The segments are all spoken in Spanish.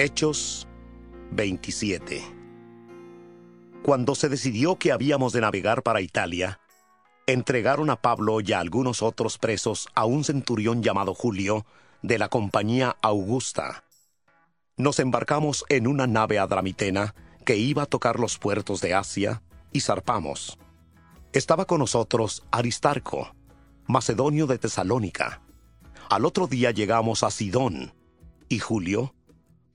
Hechos 27 Cuando se decidió que habíamos de navegar para Italia, entregaron a Pablo y a algunos otros presos a un centurión llamado Julio de la compañía Augusta. Nos embarcamos en una nave adramitena que iba a tocar los puertos de Asia y zarpamos. Estaba con nosotros Aristarco, macedonio de Tesalónica. Al otro día llegamos a Sidón, y Julio,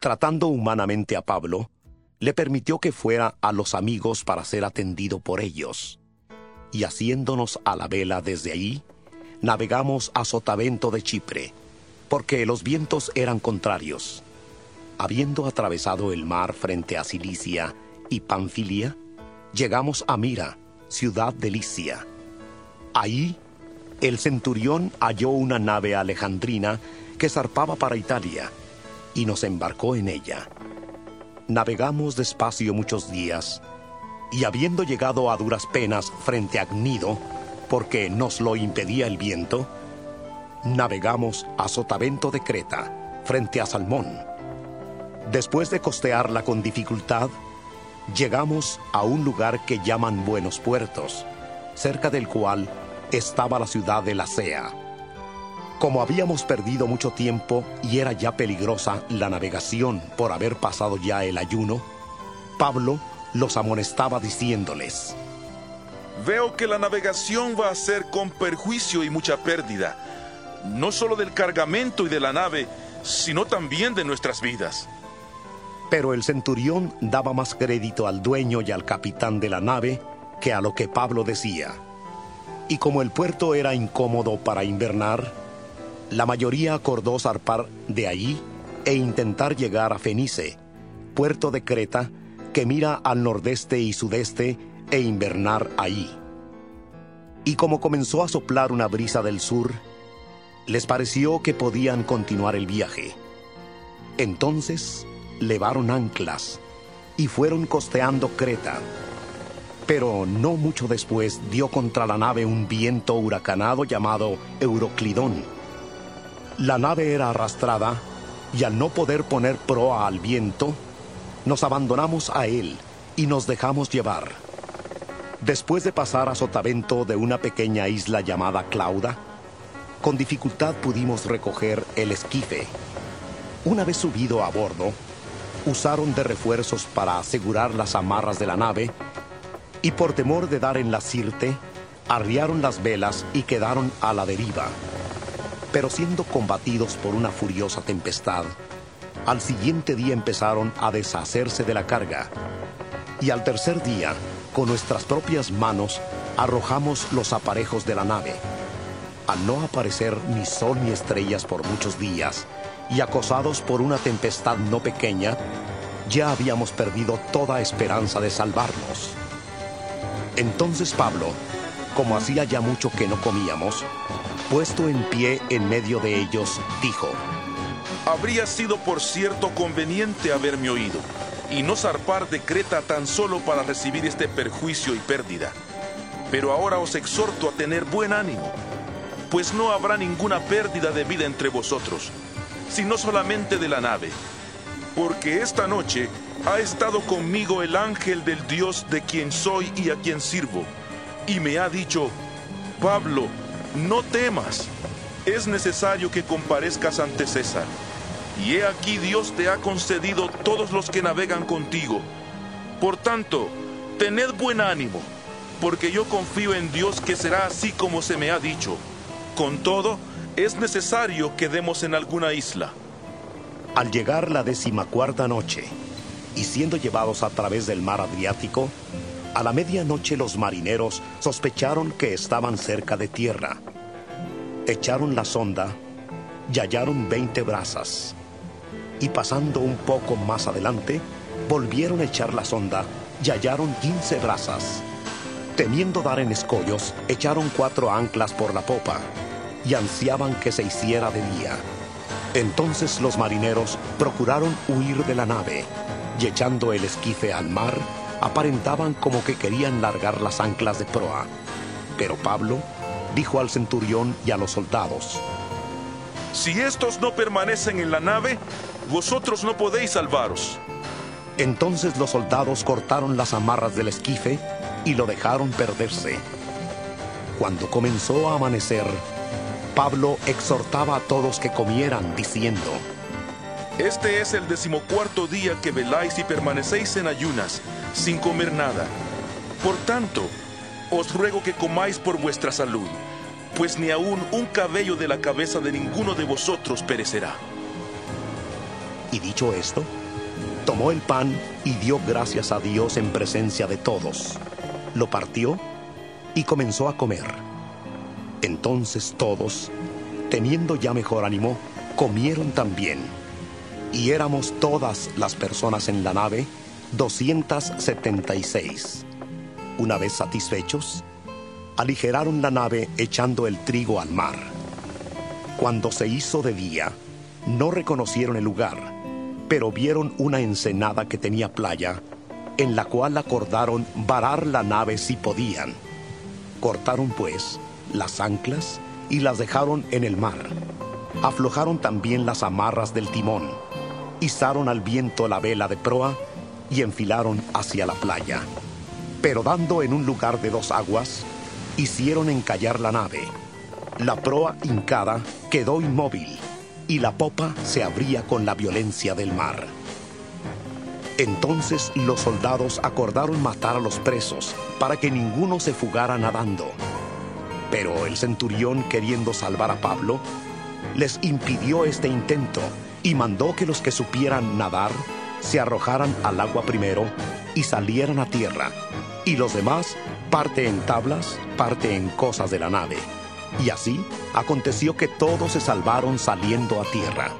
tratando humanamente a Pablo, le permitió que fuera a los amigos para ser atendido por ellos. Y haciéndonos a la vela desde ahí, navegamos a Sotavento de Chipre, porque los vientos eran contrarios. Habiendo atravesado el mar frente a Cilicia y Panfilia, llegamos a Mira, ciudad de Licia. Ahí, el centurión halló una nave alejandrina que zarpaba para Italia, y nos embarcó en ella. Navegamos despacio muchos días, y habiendo llegado a duras penas frente a Gnido, porque nos lo impedía el viento, navegamos a Sotavento de Creta, frente a Salmón. Después de costearla con dificultad, llegamos a un lugar que llaman Buenos Puertos, cerca del cual estaba la ciudad de la Sea. Como habíamos perdido mucho tiempo y era ya peligrosa la navegación por haber pasado ya el ayuno, Pablo los amonestaba diciéndoles, Veo que la navegación va a ser con perjuicio y mucha pérdida, no solo del cargamento y de la nave, sino también de nuestras vidas. Pero el centurión daba más crédito al dueño y al capitán de la nave que a lo que Pablo decía. Y como el puerto era incómodo para invernar, la mayoría acordó zarpar de allí e intentar llegar a Fenice, puerto de Creta, que mira al nordeste y sudeste, e invernar allí. Y como comenzó a soplar una brisa del sur, les pareció que podían continuar el viaje. Entonces levaron anclas y fueron costeando Creta. Pero no mucho después dio contra la nave un viento huracanado llamado Euroclidón la nave era arrastrada y al no poder poner proa al viento, nos abandonamos a él y nos dejamos llevar. Después de pasar a sotavento de una pequeña isla llamada Clauda, con dificultad pudimos recoger el esquife. Una vez subido a bordo, usaron de refuerzos para asegurar las amarras de la nave y por temor de dar en la sirte, arriaron las velas y quedaron a la deriva pero siendo combatidos por una furiosa tempestad, al siguiente día empezaron a deshacerse de la carga. Y al tercer día, con nuestras propias manos, arrojamos los aparejos de la nave. Al no aparecer ni sol ni estrellas por muchos días, y acosados por una tempestad no pequeña, ya habíamos perdido toda esperanza de salvarnos. Entonces Pablo, como hacía ya mucho que no comíamos, puesto en pie en medio de ellos, dijo, Habría sido por cierto conveniente haberme oído, y no zarpar de Creta tan solo para recibir este perjuicio y pérdida. Pero ahora os exhorto a tener buen ánimo, pues no habrá ninguna pérdida de vida entre vosotros, sino solamente de la nave. Porque esta noche ha estado conmigo el ángel del Dios de quien soy y a quien sirvo, y me ha dicho, Pablo, no temas, es necesario que comparezcas ante César. Y he aquí Dios te ha concedido todos los que navegan contigo. Por tanto, tened buen ánimo, porque yo confío en Dios que será así como se me ha dicho. Con todo, es necesario que demos en alguna isla. Al llegar la decimacuarta noche, y siendo llevados a través del mar Adriático, a la medianoche los marineros sospecharon que estaban cerca de tierra. Echaron la sonda y hallaron veinte brazas. Y pasando un poco más adelante, volvieron a echar la sonda y hallaron quince brazas. Temiendo dar en escollos, echaron cuatro anclas por la popa y ansiaban que se hiciera de día. Entonces los marineros procuraron huir de la nave y echando el esquife al mar, aparentaban como que querían largar las anclas de proa. Pero Pablo dijo al centurión y a los soldados, Si estos no permanecen en la nave, vosotros no podéis salvaros. Entonces los soldados cortaron las amarras del esquife y lo dejaron perderse. Cuando comenzó a amanecer, Pablo exhortaba a todos que comieran, diciendo, Este es el decimocuarto día que veláis y permanecéis en ayunas, sin comer nada. Por tanto, os ruego que comáis por vuestra salud, pues ni aun un cabello de la cabeza de ninguno de vosotros perecerá. Y dicho esto, tomó el pan y dio gracias a Dios en presencia de todos. Lo partió y comenzó a comer. Entonces todos, teniendo ya mejor ánimo, comieron también. Y éramos todas las personas en la nave, 276. Una vez satisfechos, aligeraron la nave echando el trigo al mar. Cuando se hizo de día, no reconocieron el lugar, pero vieron una ensenada que tenía playa, en la cual acordaron varar la nave si podían. Cortaron pues las anclas y las dejaron en el mar. Aflojaron también las amarras del timón, izaron al viento la vela de proa y enfilaron hacia la playa. Pero dando en un lugar de dos aguas, hicieron encallar la nave. La proa hincada quedó inmóvil y la popa se abría con la violencia del mar. Entonces los soldados acordaron matar a los presos para que ninguno se fugara nadando. Pero el centurión, queriendo salvar a Pablo, les impidió este intento y mandó que los que supieran nadar se arrojaran al agua primero y salieran a tierra, y los demás parte en tablas, parte en cosas de la nave. Y así aconteció que todos se salvaron saliendo a tierra.